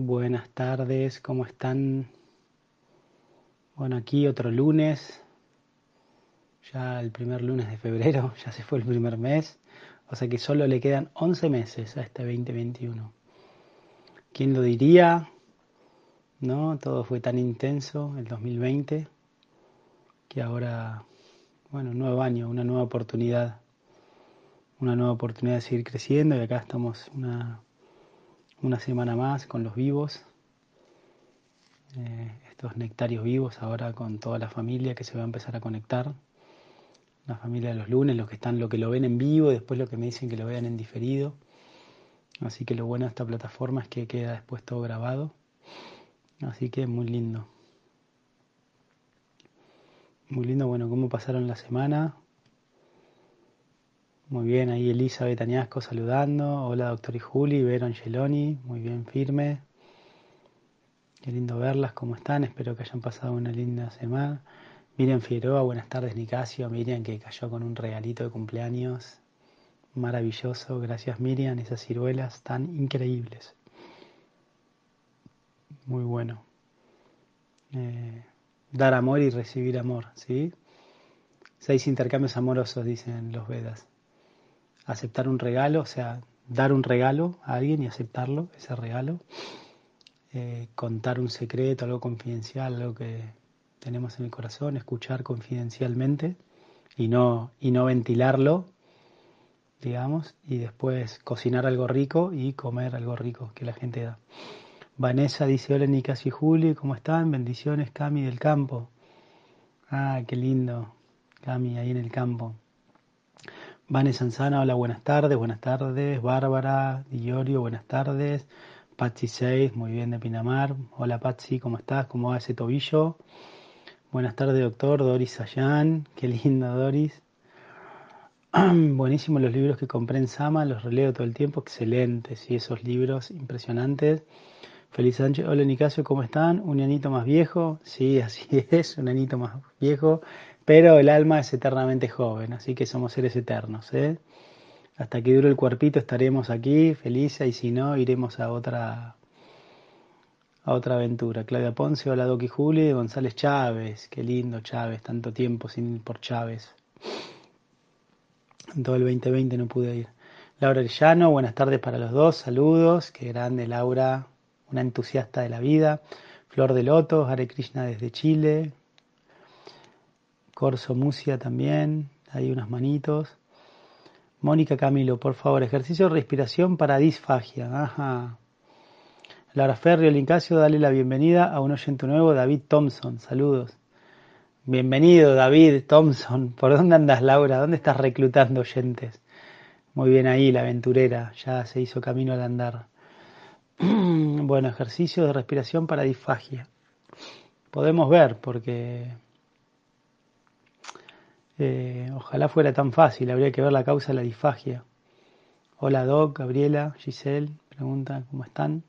Buenas tardes, ¿cómo están? Bueno, aquí otro lunes, ya el primer lunes de febrero, ya se fue el primer mes, o sea que solo le quedan 11 meses a este 2021. ¿Quién lo diría? ¿No? Todo fue tan intenso el 2020 que ahora, bueno, un nuevo año, una nueva oportunidad, una nueva oportunidad de seguir creciendo y acá estamos una, una semana más con los vivos, eh, estos nectarios vivos ahora con toda la familia que se va a empezar a conectar, la familia de los lunes, los que están, lo que lo ven en vivo, después lo que me dicen que lo vean en diferido. Así que lo bueno de esta plataforma es que queda después todo grabado. Así que muy lindo. Muy lindo, bueno, cómo pasaron la semana. Muy bien, ahí Elizabeth Añasco saludando. Hola, doctor y Juli, Vero Angeloni, muy bien, firme. Qué lindo verlas, ¿cómo están? Espero que hayan pasado una linda semana. Miriam Figueroa, buenas tardes, Nicasio. Miriam que cayó con un regalito de cumpleaños maravilloso. Gracias, Miriam, esas ciruelas tan increíbles. Muy bueno. Eh, dar amor y recibir amor, ¿sí? Seis intercambios amorosos, dicen los Vedas. Aceptar un regalo, o sea, dar un regalo a alguien y aceptarlo, ese regalo. Eh, contar un secreto, algo confidencial, algo que tenemos en el corazón, escuchar confidencialmente y no, y no ventilarlo, digamos, y después cocinar algo rico y comer algo rico que la gente da. Vanessa dice, hola Nicasio y Juli, ¿cómo están? Bendiciones, Cami del campo. Ah, qué lindo, Cami, ahí en el campo. Vanessa Sanzana, hola, buenas tardes, buenas tardes. Bárbara, Diorio, buenas tardes. Patsy 6, muy bien de Pinamar. Hola Patsy, ¿cómo estás? ¿Cómo va ese tobillo? Buenas tardes, doctor. Doris Ayán, qué lindo Doris. Buenísimos los libros que compré en Sama, los releo todo el tiempo, excelentes, y esos libros impresionantes. Feliz Sánchez, hola Nicasio, ¿cómo están? Un anito más viejo, sí, así es, un anito más viejo, pero el alma es eternamente joven, así que somos seres eternos, ¿eh? Hasta que dure el cuerpito estaremos aquí, felices, y si no, iremos a otra a otra aventura. Claudia Ponce, hola Doki Juli, González Chávez, qué lindo Chávez, tanto tiempo sin ir por Chávez. En todo el 2020 no pude ir. Laura Arellano, buenas tardes para los dos, saludos, qué grande Laura, una entusiasta de la vida. Flor de Loto, Hare Krishna desde Chile. Corso Musia también, hay unas manitos. Mónica Camilo, por favor, ejercicio de respiración para disfagia. Ajá. Laura Ferrio, Lincasio, dale la bienvenida a un oyente nuevo, David Thompson. Saludos. Bienvenido, David Thompson. ¿Por dónde andas, Laura? ¿Dónde estás reclutando oyentes? Muy bien ahí, la aventurera. Ya se hizo camino al andar. bueno, ejercicio de respiración para disfagia. Podemos ver, porque eh, ojalá fuera tan fácil, habría que ver la causa de la disfagia. Hola Doc, Gabriela, Giselle, pregunta cómo están.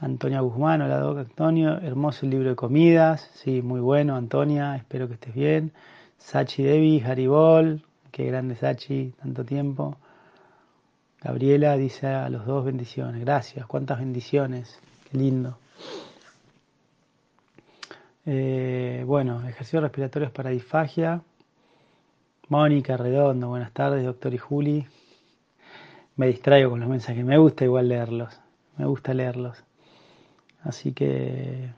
Antonia Guzmán, hola Doc, Antonio, hermoso el libro de comidas, sí, muy bueno, Antonia, espero que estés bien. Sachi Devi, Haribol, qué grande Sachi, tanto tiempo. Gabriela dice a los dos bendiciones. Gracias, cuántas bendiciones. Qué lindo. Eh, bueno, ejercicios respiratorios para disfagia. Mónica Redondo, buenas tardes, doctor y Juli. Me distraigo con los mensajes, me gusta igual leerlos, me gusta leerlos. Así que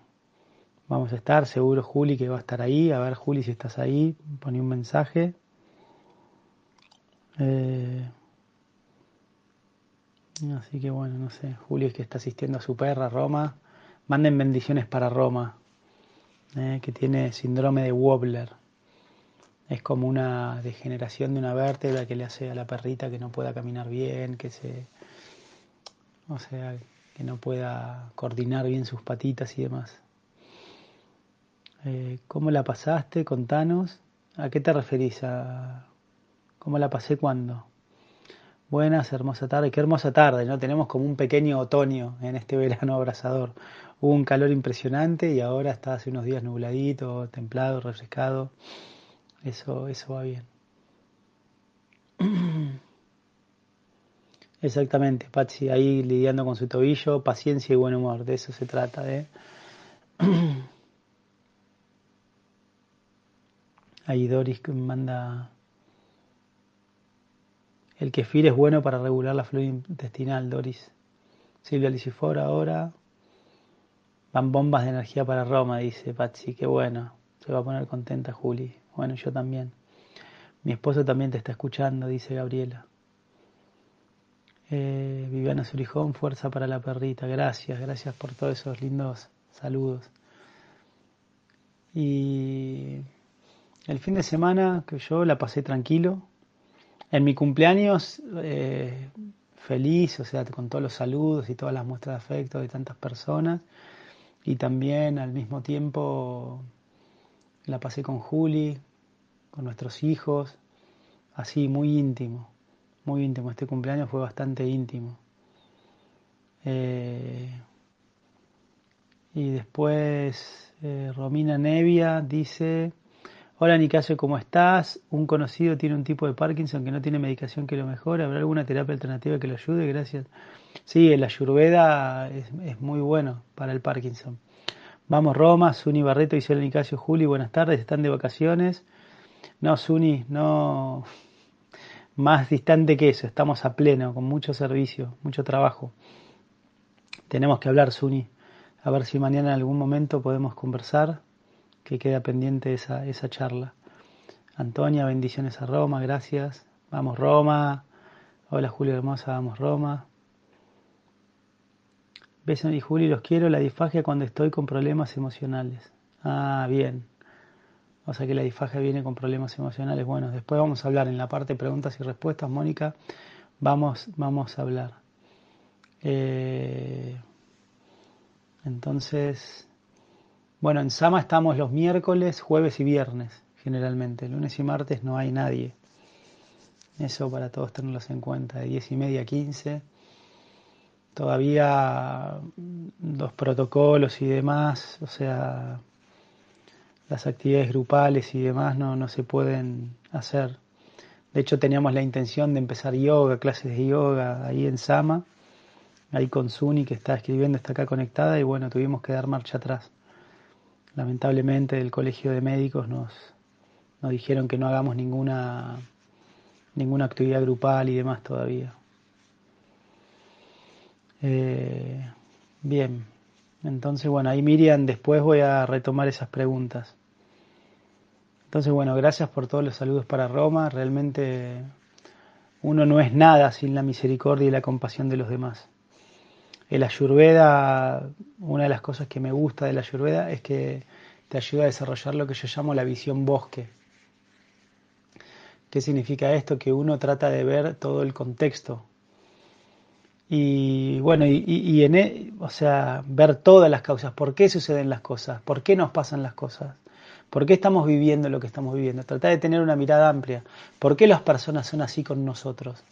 vamos a estar, seguro Juli que va a estar ahí. A ver, Juli, si estás ahí, pone un mensaje. Eh, Así que bueno, no sé, Julio es que está asistiendo a su perra, Roma. Manden bendiciones para Roma, eh, que tiene síndrome de Wobbler. Es como una degeneración de una vértebra que le hace a la perrita que no pueda caminar bien, que se. O sea, que no pueda coordinar bien sus patitas y demás. Eh, ¿Cómo la pasaste? Contanos. ¿A qué te referís? A... ¿Cómo la pasé cuándo? Buenas, hermosa tarde. Qué hermosa tarde, ¿no? Tenemos como un pequeño otoño en este verano abrasador. Hubo un calor impresionante y ahora está hace unos días nubladito, templado, refrescado. Eso, eso va bien. Exactamente, Patsy ahí lidiando con su tobillo, paciencia y buen humor, de eso se trata. ¿eh? Ahí Doris manda... El kefir es bueno para regular la flora intestinal, Doris. Silvia Licifor ahora. Van bombas de energía para Roma, dice Patsy. Qué bueno. Se va a poner contenta Juli. Bueno, yo también. Mi esposo también te está escuchando, dice Gabriela. Eh, Viviana Surijón, fuerza para la perrita. Gracias, gracias por todos esos lindos saludos. Y el fin de semana que yo la pasé tranquilo. En mi cumpleaños, eh, feliz, o sea, con todos los saludos y todas las muestras de afecto de tantas personas. Y también al mismo tiempo la pasé con Juli, con nuestros hijos, así muy íntimo, muy íntimo. Este cumpleaños fue bastante íntimo. Eh, y después eh, Romina Nevia dice, hola Nicasio, ¿cómo estás? Un conocido tiene un tipo de Parkinson que no tiene medicación que lo mejore. ¿Habrá alguna terapia alternativa que lo ayude? Gracias. Sí, la ayurveda es, muy bueno para el Parkinson. Vamos Roma, Suni Barreto y Nicasio Juli, buenas tardes, están de vacaciones. No, Suni, no más distante que eso, estamos a pleno, con mucho servicio, mucho trabajo. Tenemos que hablar, Suni. A ver si mañana en algún momento podemos conversar, que queda pendiente esa, esa charla. Antonia, bendiciones a Roma, gracias. Vamos Roma. Hola Julio Hermosa, vamos Roma. Besos y Julio, los quiero. La disfagia cuando estoy con problemas emocionales. Ah, bien. O sea que la disfagia viene con problemas emocionales. Bueno, después vamos a hablar en la parte preguntas y respuestas, Mónica. Vamos, vamos a hablar. Eh, entonces, bueno, en Sama estamos los miércoles, jueves y viernes, generalmente. Lunes y martes no hay nadie. Eso para todos tenerlos en cuenta, de 10 y media a 15. Todavía los protocolos y demás, o sea, las actividades grupales y demás no, no se pueden hacer. De hecho, teníamos la intención de empezar yoga, clases de yoga ahí en Sama ahí con Suni que está escribiendo, está acá conectada y bueno, tuvimos que dar marcha atrás. Lamentablemente del Colegio de Médicos nos, nos dijeron que no hagamos ninguna, ninguna actividad grupal y demás todavía. Eh, bien, entonces bueno, ahí Miriam, después voy a retomar esas preguntas. Entonces bueno, gracias por todos los saludos para Roma, realmente uno no es nada sin la misericordia y la compasión de los demás. El ayurveda, una de las cosas que me gusta del ayurveda es que te ayuda a desarrollar lo que yo llamo la visión bosque. ¿Qué significa esto? Que uno trata de ver todo el contexto. Y bueno, y, en, e, o sea, ver todas las causas, por qué suceden las cosas, por qué nos pasan las cosas, por qué estamos viviendo lo que estamos viviendo. Tratar de tener una mirada amplia. ¿Por qué las personas son así con nosotros?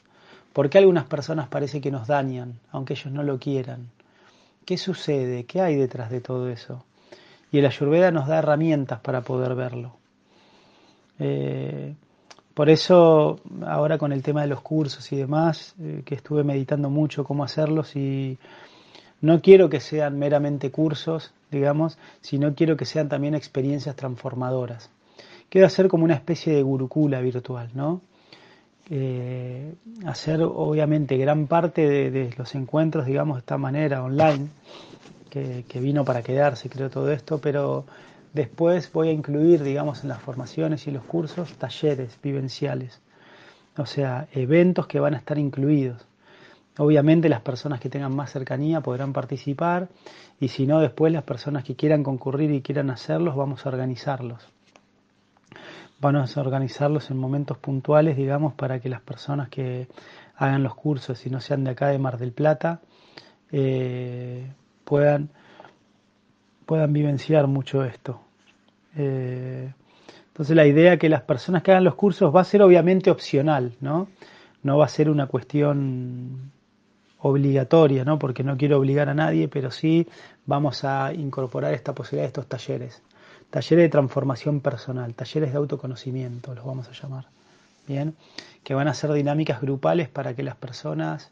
¿Por qué algunas personas parece que nos dañan, aunque ellos no lo quieran? ¿Qué sucede? ¿Qué hay detrás de todo eso? Y el Ayurveda nos da herramientas para poder verlo. Eh, por eso, ahora con el tema de los cursos y demás, eh, que estuve meditando mucho cómo hacerlos y no quiero que sean meramente cursos, digamos, sino quiero que sean también experiencias transformadoras. Quiero hacer como una especie de gurukula virtual, ¿no? Eh, hacer obviamente gran parte de, los encuentros, digamos, de esta manera, online, que, vino para quedarse, creo, todo esto, pero después voy a incluir, digamos, en las formaciones y los cursos, talleres vivenciales, o sea, eventos que van a estar incluidos. Obviamente las personas que tengan más cercanía podrán participar y si no, después las personas que quieran concurrir y quieran hacerlos, vamos a organizarlos. Vamos a organizarlos en momentos puntuales, digamos, para que las personas que hagan los cursos y no sean de acá de Mar del Plata eh, puedan, puedan vivenciar mucho esto. Eh, entonces la idea que las personas que hagan los cursos va a ser obviamente opcional, ¿no? No va a ser una cuestión obligatoria, ¿no? Porque no quiero obligar a nadie, pero sí vamos a incorporar esta posibilidad de estos talleres talleres de transformación personal, talleres de autoconocimiento, los vamos a llamar, ¿bien? Que van a ser dinámicas grupales para que las personas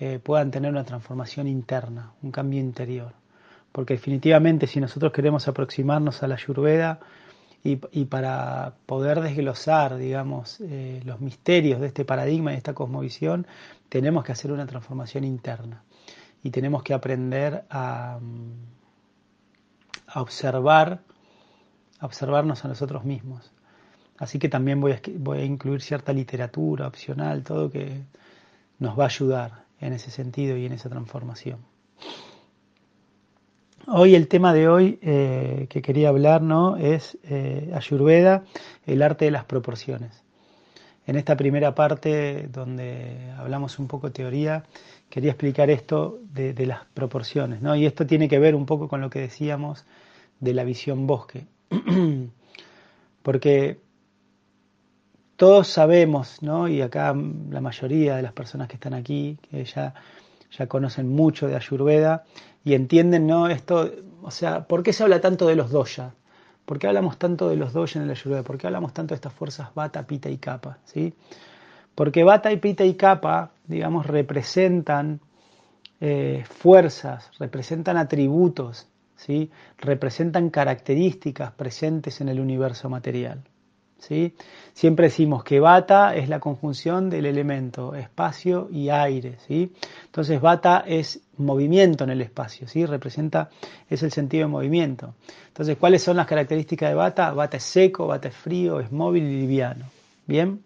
eh, puedan tener una transformación interna, un cambio interior. Porque definitivamente si nosotros queremos aproximarnos a la Ayurveda y, para poder desglosar, digamos, eh, los misterios de este paradigma y de esta cosmovisión, tenemos que hacer una transformación interna. Y tenemos que aprender a, a observar, observarnos a nosotros mismos. Así que también voy a, incluir cierta literatura opcional, todo que nos va a ayudar en ese sentido y en esa transformación. Hoy el tema de hoy eh, que quería hablar ¿no? es eh, Ayurveda, el arte de las proporciones. En esta primera parte donde hablamos un poco teoría, quería explicar esto de, de, las proporciones, ¿no? Y esto tiene que ver un poco con lo que decíamos de la visión bosque. Porque todos sabemos, ¿no? y acá la mayoría de las personas que están aquí, que ya, ya conocen mucho de Ayurveda y entienden, ¿no? Esto, o sea, ¿por qué se habla tanto de los doya? ¿Por qué hablamos tanto de los doya en el Ayurveda? ¿Por qué hablamos tanto de estas fuerzas Vata, Pita y Kapha? ¿sí? Porque Vata y Pita y Kapha, digamos, representan eh, fuerzas, representan atributos, ¿sí? representan características presentes en el universo material. ¿sí? Siempre decimos que bata es la conjunción del elemento espacio y aire, ¿sí? Entonces bata es movimiento en el espacio, ¿sí? Representa, es el sentido de movimiento. Entonces, ¿cuáles son las características de bata? Bata es seco, bata es frío, es móvil y liviano, ¿bien?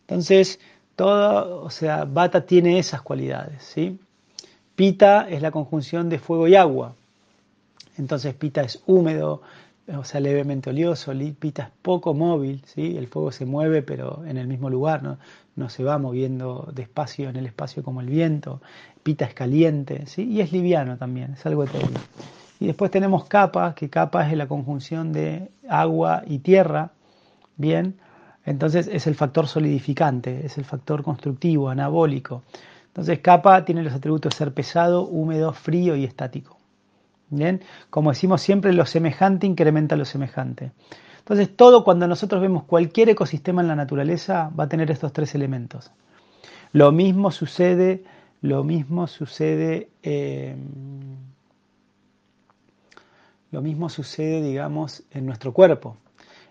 Entonces, todo, o sea, bata tiene esas cualidades, ¿sí? Pita es la conjunción de fuego y agua. Entonces, pita es húmedo, o sea, levemente oleoso, pita es poco móvil, ¿sí? el fuego se mueve pero en el mismo lugar, ¿no? no se va moviendo despacio en el espacio como el viento, pita es caliente ¿sí? y es liviano también, es algo eterno. Y después tenemos capa, que capa es la conjunción de agua y tierra, bien, entonces es el factor solidificante, es el factor constructivo, anabólico. Entonces capa tiene los atributos de ser pesado, húmedo, frío y estático. Bien, como decimos siempre, lo semejante incrementa lo semejante. Entonces, todo cuando nosotros vemos cualquier ecosistema en la naturaleza va a tener estos tres elementos. Lo mismo sucede, lo mismo sucede, eh, lo mismo sucede, digamos, en nuestro cuerpo.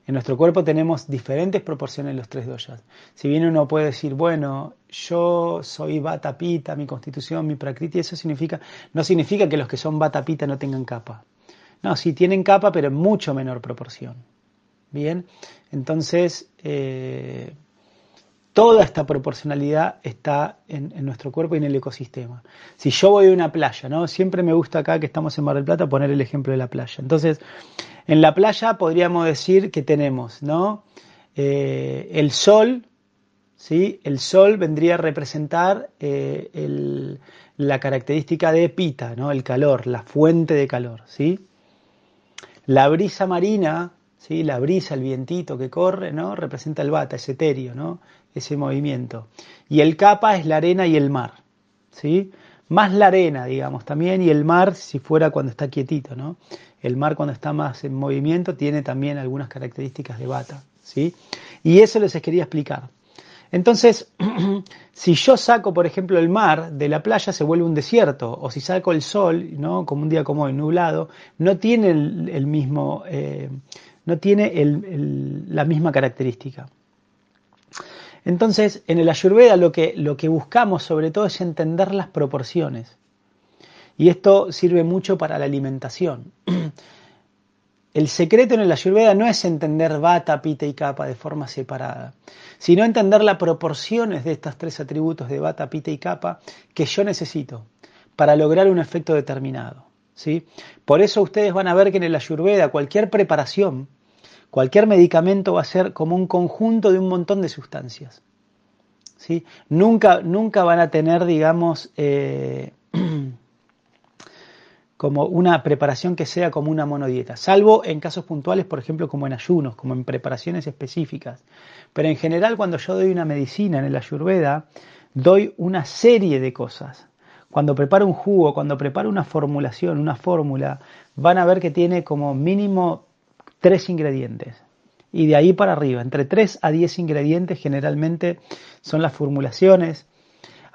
En nuestro cuerpo tenemos diferentes proporciones los tres doyas. Si bien uno puede decir, bueno, yo soy bata pita, mi constitución, mi prakriti, eso significa, no significa que los que son bata pita no tengan capa. No, sí tienen capa, pero en mucho menor proporción. Bien, entonces eh, toda esta proporcionalidad está en, en, nuestro cuerpo y en el ecosistema. Si yo voy a una playa, ¿no? Siempre me gusta acá que estamos en Mar del Plata poner el ejemplo de la playa. Entonces, en la playa podríamos decir que tenemos, ¿no? Eh, el sol, ¿sí? El sol vendría a representar eh, la característica de pita, ¿no? El calor, la fuente de calor, ¿sí? La brisa marina, ¿sí? La brisa, el vientito que corre, ¿no? Representa el bata, ese etéreo, ¿no? Ese movimiento. Y el capa es la arena y el mar, ¿sí? Más la arena, digamos, también, y el mar si fuera cuando está quietito, ¿no? El mar cuando está más en movimiento tiene también algunas características de bata, ¿sí? Y eso les quería explicar. Entonces, si yo saco, por ejemplo, el mar de la playa, se vuelve un desierto, o si saco el sol, ¿no? como un día como hoy, nublado, no tiene el, mismo, eh, no tiene la misma característica. Entonces, en el Ayurveda lo que, lo que buscamos sobre todo es entender las proporciones. Y esto sirve mucho para la alimentación. El secreto en el Ayurveda no es entender Vata, Pita y Kapha de forma separada, sino entender las proporciones de estos tres atributos de Vata, Pita y Kapha que yo necesito para lograr un efecto determinado. ¿sí? Por eso ustedes van a ver que en el Ayurveda cualquier preparación, cualquier medicamento va a ser como un conjunto de un montón de sustancias. ¿sí? Nunca, nunca van a tener, digamos, eh, como una preparación que sea como una monodieta, salvo en casos puntuales, por ejemplo, como en ayunos, como en preparaciones específicas. Pero en general, cuando yo doy una medicina en el ayurveda, doy una serie de cosas. Cuando preparo un jugo, cuando preparo una formulación, una fórmula, van a ver que tiene como mínimo tres ingredientes. Y de ahí para arriba, entre tres a diez ingredientes generalmente son las formulaciones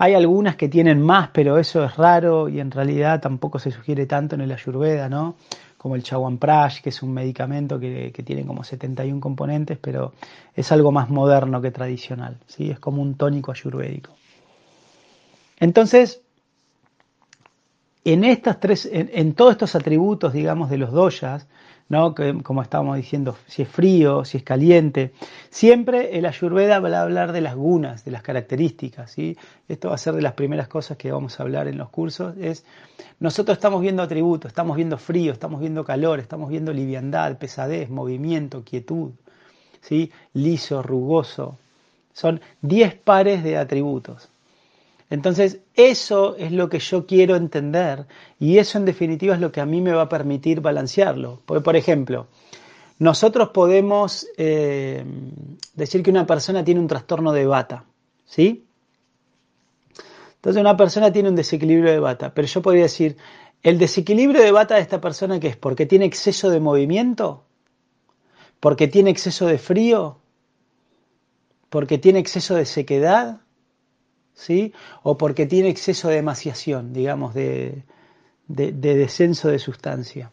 Hay algunas que tienen más, pero eso es raro y en realidad tampoco se sugiere tanto en el ayurveda, ¿no? Como el chawanprash, que es un medicamento que, tiene como 71 componentes, pero es algo más moderno que tradicional, ¿sí? Es como un tónico ayurvédico. Entonces, en estas tres, en, todos estos atributos, digamos, de los doyas, ¿no? Que, como estábamos diciendo, si es frío, si es caliente, siempre el ayurveda va a hablar de las gunas, de las características, ¿sí? Esto va a ser de las primeras cosas que vamos a hablar en los cursos, es, nosotros estamos viendo atributos, estamos viendo frío, estamos viendo calor, estamos viendo liviandad, pesadez, movimiento, quietud, ¿sí? Liso, rugoso, son 10 pares de atributos. Entonces, eso es lo que yo quiero entender y eso en definitiva es lo que a mí me va a permitir balancearlo. Por ejemplo, nosotros podemos eh, decir que una persona tiene un trastorno de bata, ¿sí? Entonces una persona tiene un desequilibrio de bata, pero yo podría decir, ¿el desequilibrio de bata de esta persona qué es? ¿Porque tiene exceso de movimiento? ¿Porque tiene exceso de frío? ¿Porque tiene exceso de sequedad? ¿Sí? o porque tiene exceso de emaciación, digamos, de, descenso de sustancia.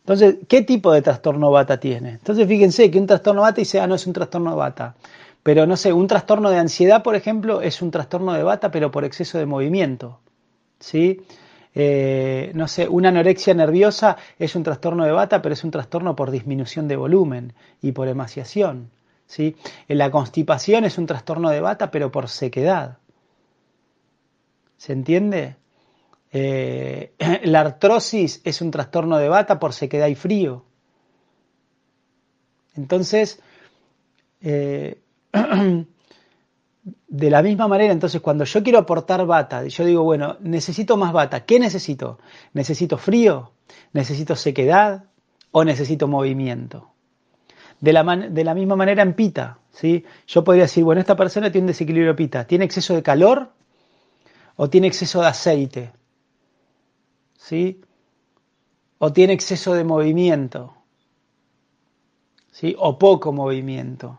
Entonces, ¿qué tipo de trastorno bata tiene? Entonces, fíjense que un trastorno bata dice, ah, no es un trastorno de bata. Pero no sé, un trastorno de ansiedad, por ejemplo, es un trastorno de bata, pero por exceso de movimiento. ¿Sí? Eh, no sé, una anorexia nerviosa es un trastorno de bata, pero es un trastorno por disminución de volumen y por emaciación. ¿sí? La constipación es un trastorno de bata, pero por sequedad. ¿Se entiende? Eh, la artrosis es un trastorno de bata por sequedad y frío. Entonces, eh, de la misma manera, entonces cuando yo quiero aportar bata, yo digo, bueno, necesito más bata. ¿Qué necesito? ¿Necesito frío? ¿Necesito sequedad? ¿O necesito movimiento? De la, de la misma manera en pita, ¿sí? Yo podría decir, bueno, esta persona tiene un desequilibrio pita. ¿Tiene exceso de calor? O tiene exceso de aceite, ¿sí? O tiene exceso de movimiento, ¿sí? O poco movimiento.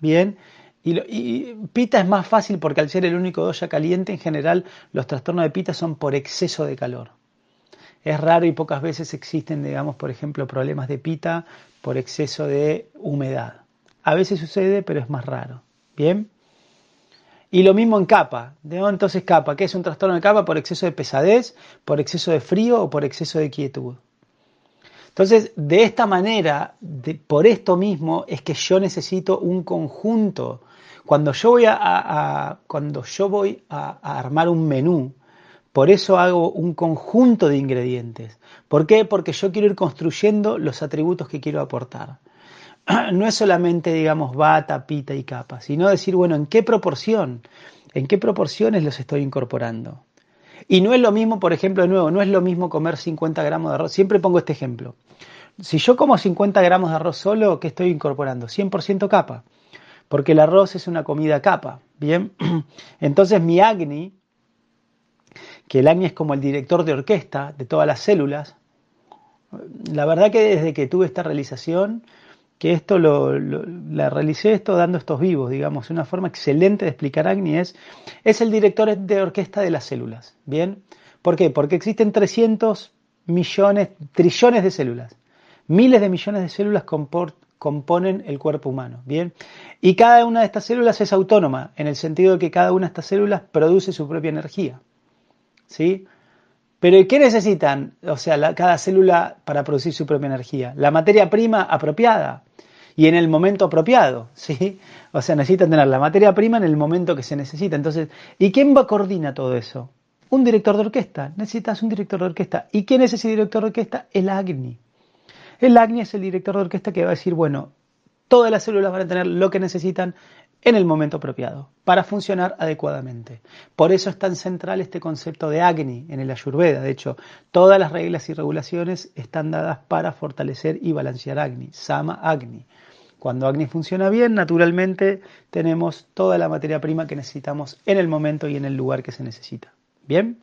Bien, y, pita es más fácil porque al ser el único doya caliente, en general los trastornos de pita son por exceso de calor. Es raro y pocas veces existen, digamos, por ejemplo, problemas de pita por exceso de humedad. A veces sucede, pero es más raro. Bien. Y lo mismo en capa. ¿De entonces capa? ¿Qué es un trastorno de capa? Por exceso de pesadez, por exceso de frío o por exceso de quietud. Entonces, de esta manera, por esto mismo, es que yo necesito un conjunto. Cuando yo voy a, cuando yo voy a armar un menú, por eso hago un conjunto de ingredientes. ¿Por qué? Porque yo quiero ir construyendo los atributos que quiero aportar. no es solamente, digamos, bata, pita y capa, sino decir, bueno, ¿en qué proporción? ¿En qué proporciones los estoy incorporando? Y no es lo mismo, por ejemplo, de nuevo, no es lo mismo comer 50 gramos de arroz. Siempre pongo este ejemplo. Si yo como 50 gramos de arroz solo, ¿qué estoy incorporando? 100% capa. Porque el arroz es una comida capa. Bien. Entonces mi Agni, que el Agni es como el director de orquesta de todas las células, la verdad que desde que tuve esta realización, que esto lo, la realicé esto dando estos vivos, digamos, una forma excelente de explicar Agni es, el director de orquesta de las células, ¿bien? ¿Por qué? Porque existen 300 millones, trillones de células, miles de millones de células componen el cuerpo humano, ¿bien? Y cada una de estas células es autónoma, en el sentido de que cada una de estas células produce su propia energía, ¿sí? Pero ¿qué necesitan? O sea, cada célula para producir su propia energía. La materia prima apropiada y en el momento apropiado, ¿sí? O sea, necesitan tener la materia prima en el momento que se necesita. Entonces, ¿y quién va a coordinar todo eso? Un director de orquesta. Necesitas un director de orquesta. ¿Y quién es ese director de orquesta? El Agni. El Agni es el director de orquesta que va a decir, bueno, todas las células van a tener lo que necesitan en el momento apropiado para funcionar adecuadamente. Por eso es tan central este concepto de Agni en el Ayurveda. De hecho, todas las reglas y regulaciones están dadas para fortalecer y balancear Agni, Sama Agni. Cuando Agni funciona bien, naturalmente tenemos toda la materia prima que necesitamos en el momento y en el lugar que se necesita. ¿Bien?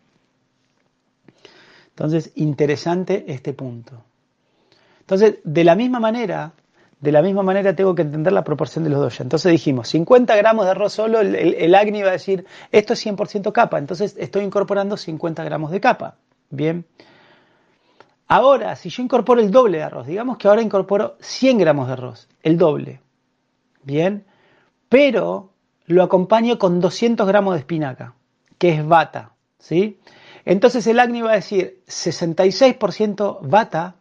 Entonces, interesante este punto. Entonces, de la misma manera, de la misma manera tengo que entender la proporción de los dos. Entonces dijimos, 50 gramos de arroz solo, el, Agni va a decir, esto es 100% capa, entonces estoy incorporando 50 gramos de capa. Bien. Ahora, si yo incorporo el doble de arroz, digamos que ahora incorporo 100 gramos de arroz, el doble. Bien. Pero lo acompaño con 200 gramos de espinaca, que es bata. ¿sí? Entonces el Agni va a decir 66% bata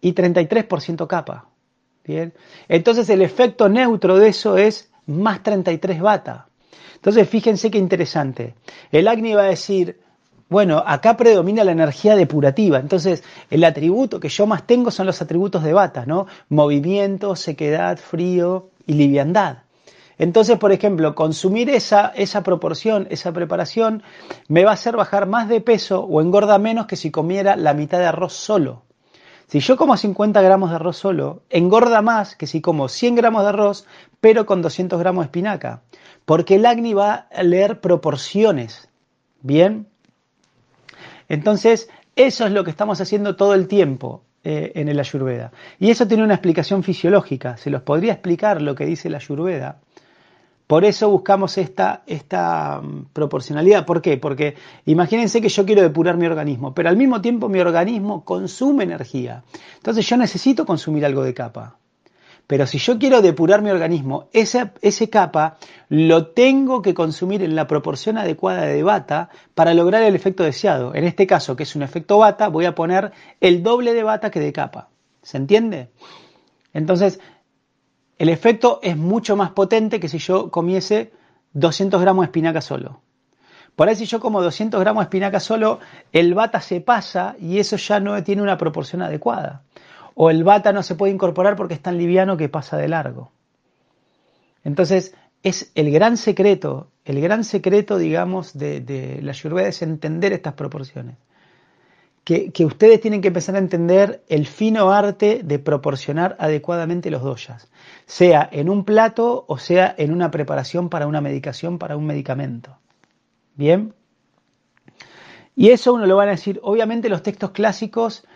y 33% capa. Bien. Entonces el efecto neutro de eso es más 33 bata. Entonces fíjense qué interesante. El Agni va a decir, bueno, acá predomina la energía depurativa. Entonces el atributo que yo más tengo son los atributos de bata, ¿no? Movimiento, sequedad, frío y liviandad. Entonces, por ejemplo, consumir esa, esa proporción, esa preparación, me va a hacer bajar más de peso o engorda menos que si comiera la mitad de arroz solo. Si yo como 50 gramos de arroz solo, engorda más que si como 100 gramos de arroz, pero con 200 gramos de espinaca. Porque el Agni va a leer proporciones. ¿Bien? Entonces, eso es lo que estamos haciendo todo el tiempo eh, en el Ayurveda. Y eso tiene una explicación fisiológica. Se los podría explicar lo que dice la Ayurveda por eso buscamos esta, esta mm, proporcionalidad. ¿Por qué? Porque imagínense que yo quiero depurar mi organismo, pero al mismo tiempo mi organismo consume energía. Entonces yo necesito consumir algo de capa. Pero si yo quiero depurar mi organismo, ese, capa lo tengo que consumir en la proporción adecuada de bata para lograr el efecto deseado. En este caso, que es un efecto bata, voy a poner el doble de bata que de capa. ¿Se entiende? Entonces, el efecto es mucho más potente que si yo comiese 200 gramos de espinaca solo. Por ahí si yo como 200 gramos de espinaca solo, el bata se pasa y eso ya no tiene una proporción adecuada. O el bata no se puede incorporar porque es tan liviano que pasa de largo. Entonces, es el gran secreto, el gran secreto, digamos, de, de la Ayurveda es entender estas proporciones que, ustedes tienen que empezar a entender el fino arte de proporcionar adecuadamente los doyas, sea en un plato o sea en una preparación para una medicación, para un medicamento. ¿Bien? Y eso uno lo van a decir, obviamente los textos clásicos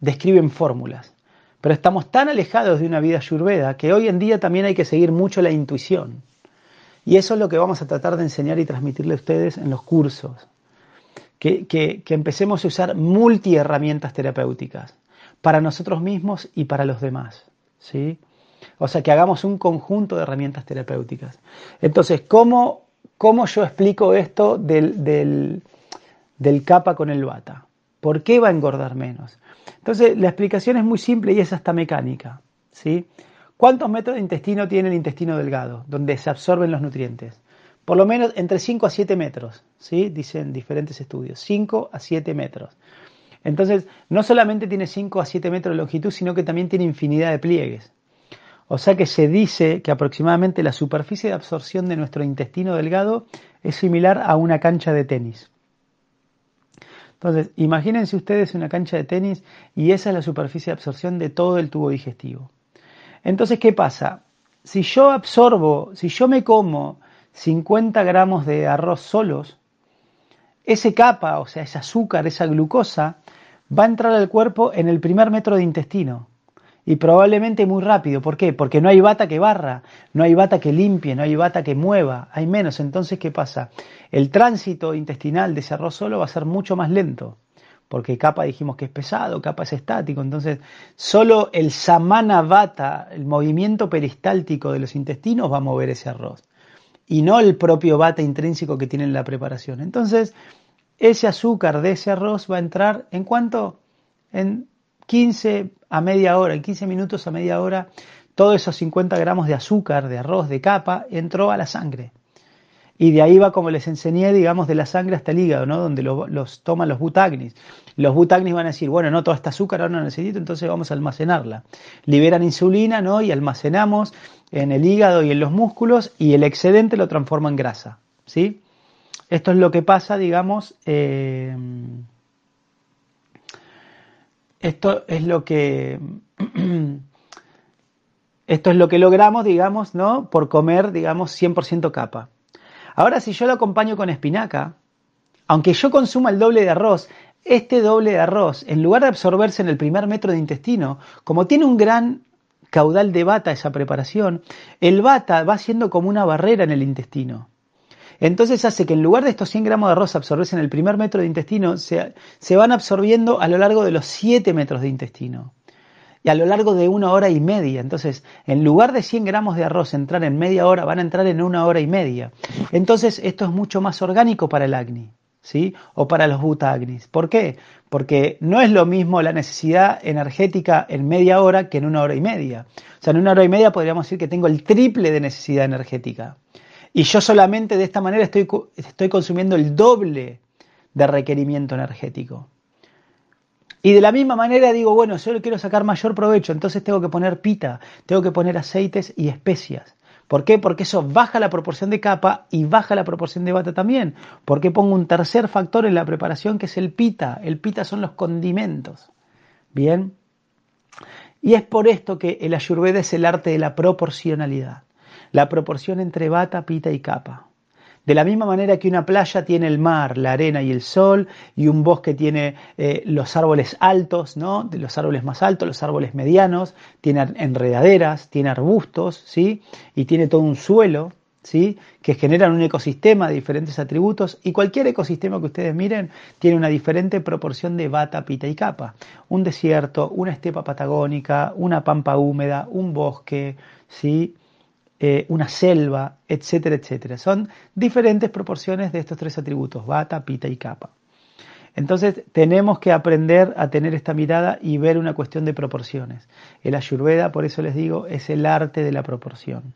describen fórmulas, pero estamos tan alejados de una vida ayurveda que hoy en día también hay que seguir mucho la intuición. Y eso es lo que vamos a tratar de enseñar y transmitirle a ustedes en los cursos que, empecemos a usar multi herramientas terapéuticas para nosotros mismos y para los demás. ¿sí? O sea, que hagamos un conjunto de herramientas terapéuticas. Entonces, ¿cómo, cómo yo explico esto del, del, del capa con el bata? ¿Por qué va a engordar menos? Entonces, la explicación es muy simple y es hasta mecánica. ¿sí? ¿Cuántos metros de intestino tiene el intestino delgado, donde se absorben los nutrientes? por lo menos entre 5 a 7 metros, ¿sí? dicen diferentes estudios, 5 a 7 metros. Entonces, no solamente tiene 5 a 7 metros de longitud, sino que también tiene infinidad de pliegues. O sea que se dice que aproximadamente la superficie de absorción de nuestro intestino delgado es similar a una cancha de tenis. Entonces, imagínense ustedes una cancha de tenis y esa es la superficie de absorción de todo el tubo digestivo. Entonces, ¿qué pasa? Si yo absorbo, si yo me como 50 gramos de arroz solos, ese capa, o sea, ese azúcar, esa glucosa, va a entrar al cuerpo en el primer metro de intestino. Y probablemente muy rápido. ¿Por qué? Porque no hay bata que barra, no hay bata que limpie, no hay bata que mueva, hay menos. Entonces, ¿qué pasa? El tránsito intestinal de ese arroz solo va a ser mucho más lento. Porque capa dijimos que es pesado, capa es estático. Entonces, solo el samana bata, el movimiento peristáltico de los intestinos va a mover ese arroz y no el propio bata intrínseco que tiene en la preparación. Entonces, ese azúcar de ese arroz va a entrar en cuánto? En 15 a media hora, en 15 minutos a media hora, todos esos 50 gramos de azúcar, de arroz, de capa, entró a la sangre. Y de ahí va, como les enseñé, digamos, de la sangre hasta el hígado, ¿no? Donde los toman los butagnis. Los butagnis van a decir, bueno, no, toda esta azúcar ahora no necesito, entonces vamos a almacenarla. Liberan insulina, ¿no? Y almacenamos en el hígado y en los músculos y el excedente lo transforma en grasa. ¿sí? Esto es lo que pasa, digamos, eh, esto es lo que esto es lo que logramos, digamos, ¿no? Por comer, digamos, 100% capa. Ahora, si yo lo acompaño con espinaca, aunque yo consuma el doble de arroz, este doble de arroz, en lugar de absorberse en el primer metro de intestino, como tiene un gran caudal de bata esa preparación, el bata va siendo como una barrera en el intestino. Entonces hace que en lugar de estos 100 gramos de arroz absorberse en el primer metro de intestino, se, van absorbiendo a lo largo de los 7 metros de intestino y a lo largo de una hora y media. Entonces, en lugar de 100 gramos de arroz entrar en media hora, van a entrar en una hora y media. Entonces, esto es mucho más orgánico para el acné. ¿Sí? O para los butagnis. ¿Por qué? Porque no es lo mismo la necesidad energética en media hora que en una hora y media. O sea, en una hora y media podríamos decir que tengo el triple de necesidad energética. Y yo solamente de esta manera estoy, estoy consumiendo el doble de requerimiento energético. Y de la misma manera digo, bueno, yo quiero sacar mayor provecho, entonces tengo que poner pita, tengo que poner aceites y especias. ¿Por qué? Porque eso baja la proporción de capa y baja la proporción de bata también. Porque pongo un tercer factor en la preparación que es el pita. El pita son los condimentos. Bien. Y es por esto que el ayurveda es el arte de la proporcionalidad. La proporción entre bata, pita y capa. De la misma manera que una playa tiene el mar, la arena y el sol, y un bosque tiene eh, los árboles altos, ¿no? De los árboles más altos, los árboles medianos, tiene enredaderas, tiene arbustos, ¿sí? Y tiene todo un suelo, ¿sí? Que generan un ecosistema de diferentes atributos, y cualquier ecosistema que ustedes miren tiene una diferente proporción de bata, pita y capa. Un desierto, una estepa patagónica, una pampa húmeda, un bosque, ¿sí? Eh, una selva, etcétera, etcétera. Son diferentes proporciones de estos tres atributos, bata, pita y capa. Entonces tenemos que aprender a tener esta mirada y ver una cuestión de proporciones. El ayurveda, por eso les digo, es el arte de la proporción.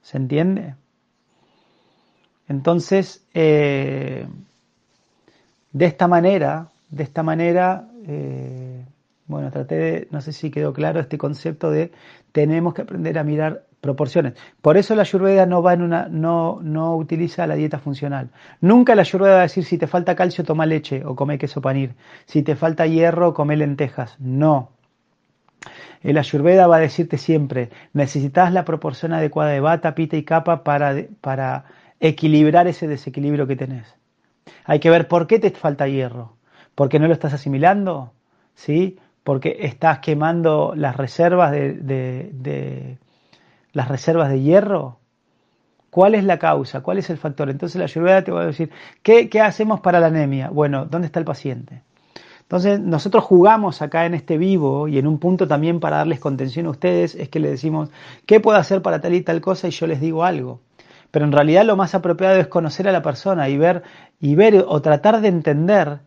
¿Se entiende? Entonces, eh, de esta manera, de esta manera, eh, bueno, traté de, no sé si quedó claro este concepto de tenemos que aprender a mirar proporciones. Por eso la ayurveda no va en una, no, no utiliza la dieta funcional. Nunca la ayurveda va a decir si te falta calcio toma leche o come queso panir, si te falta hierro come lentejas. No. El ayurveda va a decirte siempre, necesitas la proporción adecuada de bata, pita y capa para, para equilibrar ese desequilibrio que tenés. Hay que ver por qué te falta hierro. ¿Porque no lo estás asimilando? ¿Sí? Porque estás quemando las reservas de las reservas de hierro? ¿Cuál es la causa? ¿Cuál es el factor? Entonces la ayurveda te va a decir, ¿qué, ¿qué, hacemos para la anemia? Bueno, ¿dónde está el paciente? Entonces nosotros jugamos acá en este vivo y en un punto también para darles contención a ustedes es que le decimos, ¿qué puedo hacer para tal y tal cosa? Y yo les digo algo. Pero en realidad lo más apropiado es conocer a la persona y ver, y ver o tratar de entender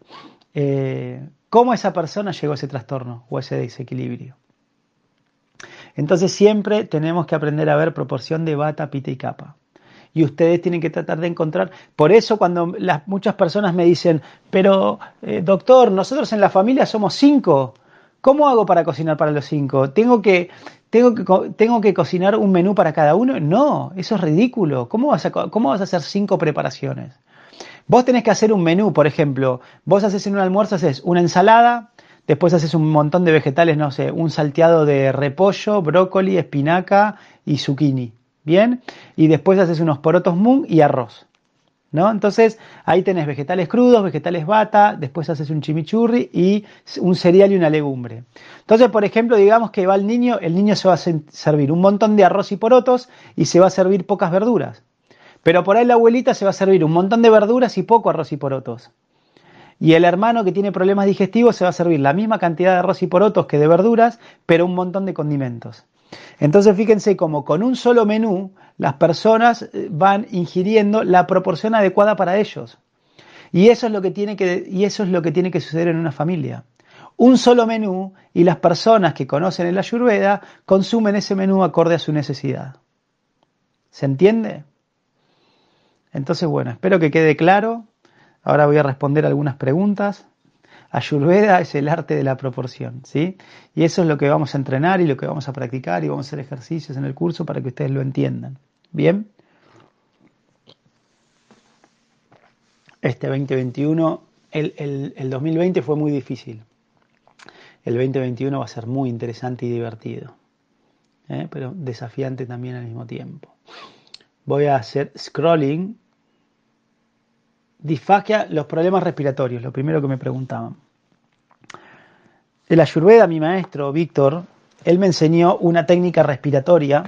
eh, cómo esa persona llegó a ese trastorno o a ese desequilibrio. Entonces siempre tenemos que aprender a ver proporción de bata, pita y capa. Y ustedes tienen que tratar de encontrar. Por eso cuando las, muchas personas me dicen, pero eh, doctor, nosotros en la familia somos cinco. ¿Cómo hago para cocinar para los cinco? ¿Tengo que, tengo que, tengo que cocinar un menú para cada uno? No, eso es ridículo. ¿Cómo vas, a, ¿Cómo vas a hacer cinco preparaciones? Vos tenés que hacer un menú, por ejemplo, vos haces en un almuerzo, haces una ensalada, Después haces un montón de vegetales, no sé, un salteado de repollo, brócoli, espinaca y zucchini. ¿Bien? Y después haces unos porotos mung y arroz. ¿No? Entonces ahí tenés vegetales crudos, vegetales bata, después haces un chimichurri y un cereal y una legumbre. Entonces, por ejemplo, digamos que va el niño, el niño se va a servir un montón de arroz y porotos y se va a servir pocas verduras. Pero por ahí la abuelita se va a servir un montón de verduras y poco arroz y porotos. Y el hermano que tiene problemas digestivos se va a servir la misma cantidad de arroz y porotos que de verduras, pero un montón de condimentos. Entonces fíjense cómo con un solo menú las personas eh, van ingiriendo la proporción adecuada para ellos. Y eso es lo que tiene que, y eso es lo que, tiene que suceder en una familia. Un solo menú y las personas que conocen el ayurveda consumen ese menú acorde a su necesidad. ¿Se entiende? Entonces, bueno, espero que quede claro. Ahora voy a responder algunas preguntas. Ayurveda es el arte de la proporción, ¿sí? Y eso es lo que vamos a entrenar y lo que vamos a practicar y vamos a hacer ejercicios en el curso para que ustedes lo entiendan. ¿Bien? Este 2021, el, el 2020 fue muy difícil. El 2021 va a ser muy interesante y divertido, ¿eh? pero desafiante también al mismo tiempo. Voy a hacer scrolling disfagia, los problemas respiratorios, lo primero que me preguntaban. El Ayurveda, mi maestro, Víctor, él me enseñó una técnica respiratoria,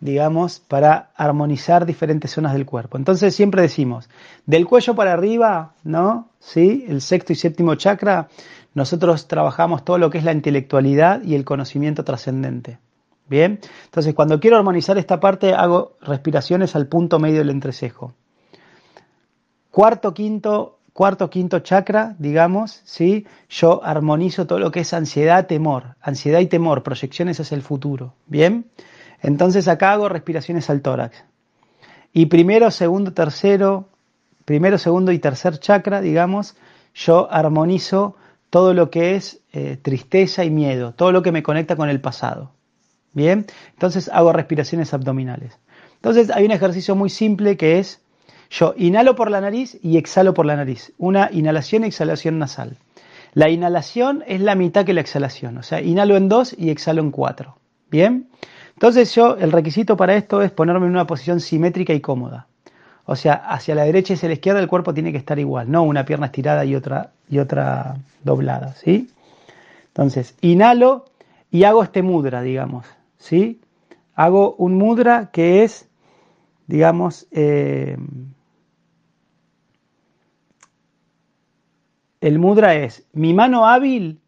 digamos, para armonizar diferentes zonas del cuerpo. Entonces siempre decimos, del cuello para arriba, ¿no? ¿Sí? El sexto y séptimo chakra, nosotros trabajamos todo lo que es la intelectualidad y el conocimiento trascendente. Bien, entonces cuando quiero armonizar esta parte hago respiraciones al punto medio del entrecejo. Cuarto, quinto, cuarto, quinto chakra, digamos, ¿sí? Yo armonizo todo lo que es ansiedad, temor, ansiedad y temor, proyecciones hacia el futuro. Bien, entonces acá hago respiraciones al tórax. Y primero, segundo, tercero, primero, segundo y tercer chakra, digamos, yo armonizo todo lo que es eh, tristeza y miedo, todo lo que me conecta con el pasado. Bien, entonces hago respiraciones abdominales. Entonces hay un ejercicio muy simple que es, yo inhalo por la nariz y exhalo por la nariz. Una inhalación y exhalación nasal. La inhalación es la mitad que la exhalación, o sea, inhalo en dos y exhalo en cuatro. Bien, entonces yo, el requisito para esto es ponerme en una posición simétrica y cómoda. O sea, hacia la derecha y hacia la izquierda el cuerpo tiene que estar igual, no una pierna estirada y otra, y otra doblada, ¿sí? Entonces, inhalo y hago este mudra, digamos. ¿sí? Hago un mudra que es, digamos, eh, el mudra es mi mano hábil